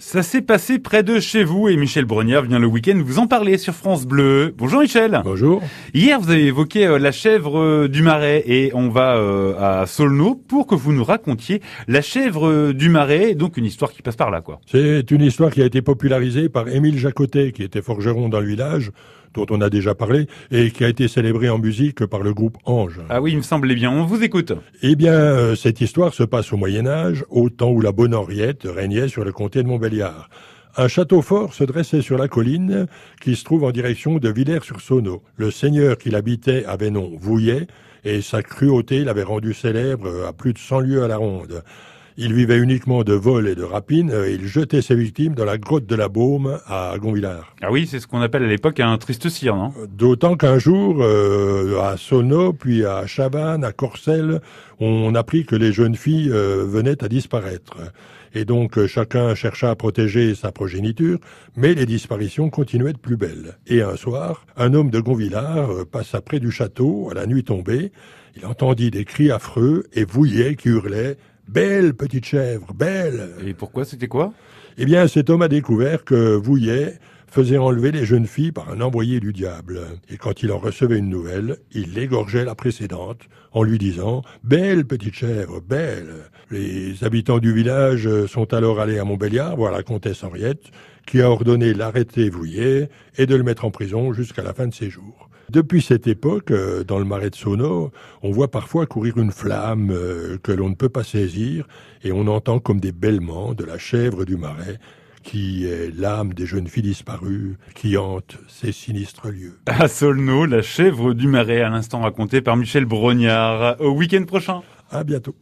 Ça s'est passé près de chez vous et Michel Brognard vient le week-end vous en parler sur France Bleu. Bonjour Michel. Bonjour. Hier vous avez évoqué euh, la chèvre euh, du Marais et on va euh, à Solno pour que vous nous racontiez la chèvre du Marais, donc une histoire qui passe par là quoi. C'est une histoire qui a été popularisée par Émile Jacotet qui était forgeron dans le village dont on a déjà parlé, et qui a été célébrée en musique par le groupe Ange. Ah oui, il me semblait bien. On vous écoute. Eh bien, cette histoire se passe au Moyen Âge, au temps où la bonne Henriette régnait sur le comté de Montbéliard. Un château fort se dressait sur la colline qui se trouve en direction de Villers-sur-Saôneau. Le seigneur qui l'habitait avait nom Vouillet, et sa cruauté l'avait rendu célèbre à plus de 100 lieues à la ronde. Il vivait uniquement de vol et de rapine. Il jetait ses victimes dans la grotte de la Baume à Gonvillard. Ah oui, c'est ce qu'on appelle à l'époque un triste cire, non? D'autant qu'un jour, euh, à Sono, puis à Chavannes, à Corcelles, on apprit que les jeunes filles euh, venaient à disparaître. Et donc euh, chacun chercha à protéger sa progéniture, mais les disparitions continuaient de plus belles. Et un soir, un homme de Gonvillard passa près du château à la nuit tombée. Il entendit des cris affreux et Vouillet qui hurlait Belle petite chèvre, belle. Et pourquoi c'était quoi? Eh bien, cet homme a découvert que Vouillet faisait enlever les jeunes filles par un envoyé du diable. Et quand il en recevait une nouvelle, il l'égorgeait la précédente en lui disant Belle petite chèvre, belle. Les habitants du village sont alors allés à Montbéliard voir la comtesse Henriette, qui a ordonné l'arrêter Vouillet et de le mettre en prison jusqu'à la fin de ses jours. Depuis cette époque, euh, dans le marais de Sono, on voit parfois courir une flamme euh, que l'on ne peut pas saisir et on entend comme des bêlements de la chèvre du marais qui est l'âme des jeunes filles disparues qui hante ces sinistres lieux. À Solno, la chèvre du marais, à l'instant racontée par Michel Brognard. Au week-end prochain. À bientôt.